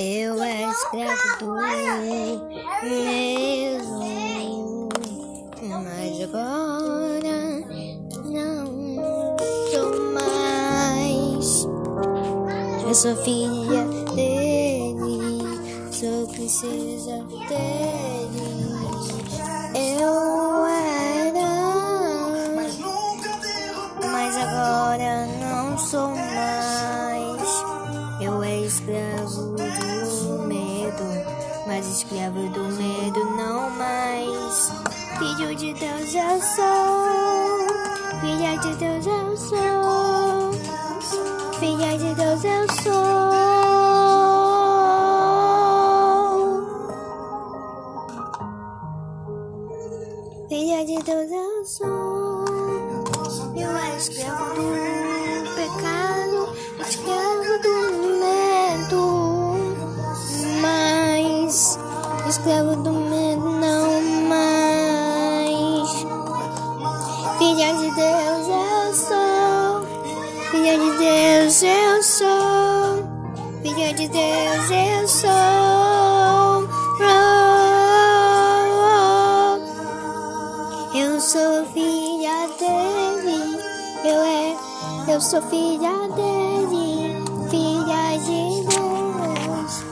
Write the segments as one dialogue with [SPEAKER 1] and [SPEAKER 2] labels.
[SPEAKER 1] Eu era escravo do mesmo, mas agora não sou mais. Eu sou filha dele, sou princesa dele. Eu era, mas agora não sou mais. Escravo do medo não mais. Filho de Deus eu sou, filha de Deus eu sou, filha de Deus eu sou. Filha de Deus eu sou. Eu escravo do pecado, escravo do Deus eu sou, filha de Deus eu sou. Eu sou filha dele, eu é, eu sou filha dele, filha de Deus.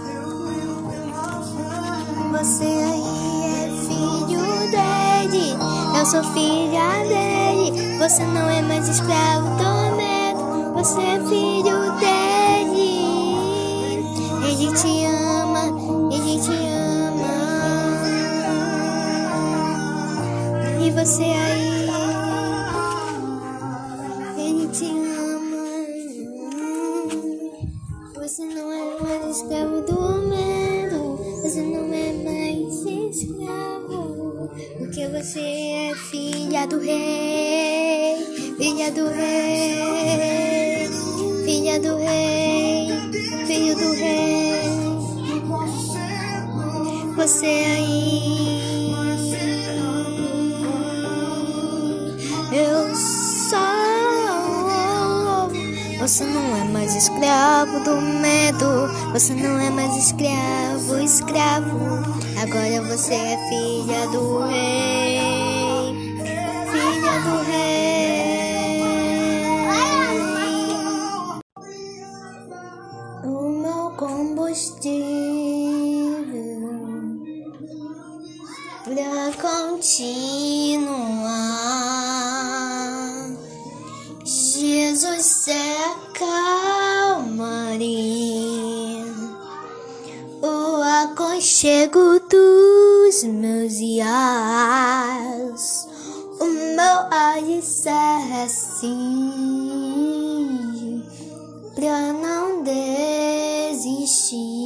[SPEAKER 1] Você aí é filho dele, eu sou filha dele. Você não é mais escravo do medo, você é filho dele. Ele te ama, ele te ama. E você aí, ele te ama. Você não é mais escravo do medo. Você não é mais escravo. Porque você é filha do rei. Filha do rei. Filha do rei. Filho do rei. Você aí. Eu sou. Você não é mais escravo do medo. Você não é mais escravo, escravo. Agora você é filha do rei. Pra continuar. Jesus é a calmaria, o aconchego dos meus dias, o meu alicerce pra não desistir.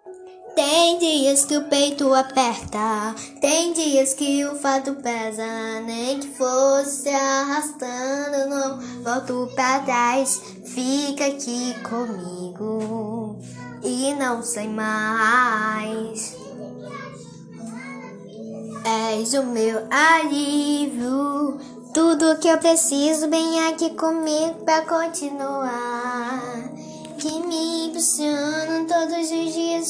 [SPEAKER 1] Tem dias que o peito aperta, tem dias que o fato pesa. Nem que fosse arrastando, não volto pra trás. Fica aqui comigo e não sai mais. És o meu alívio, tudo que eu preciso, bem aqui comigo pra continuar que me todos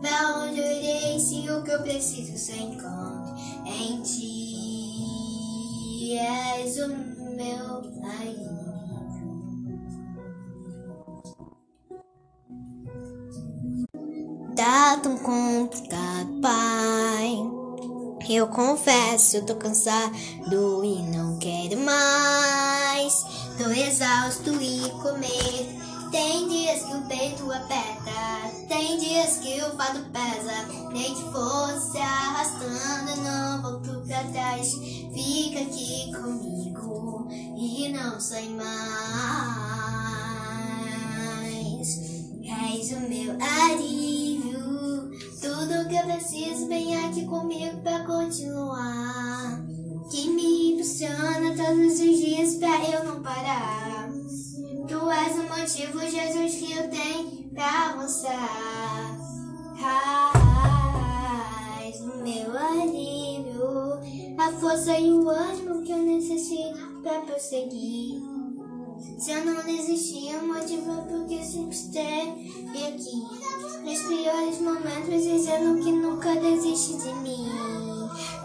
[SPEAKER 1] Pra onde eu irei se o que eu preciso se encontra em ti? És o meu alívio. Tá tão complicado, pai. Eu confesso, tô cansado e não quero mais. Tô exausto e comer. Tem dias que o peito aperta, tem dias que o fardo pesa. Nem que fosse arrastando, não volto pra trás. Fica aqui comigo e não sai mais. És o meu alívio, tudo que eu preciso vem aqui comigo pra continuar. Que me impulsiona todos os dias pra eu não parar. Motivo, Jesus, que eu tenho pra avançar. És o meu alívio, a força e o ânimo que eu necessito pra prosseguir. Se eu não desistir, o motivo é porque sempre esteve aqui. Nos piores momentos, dizendo que nunca desiste de mim.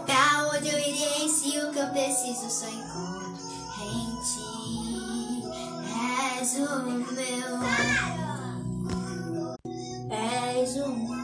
[SPEAKER 1] Pra onde eu irei se o que eu preciso só encontro em ti? És o meu, és o meu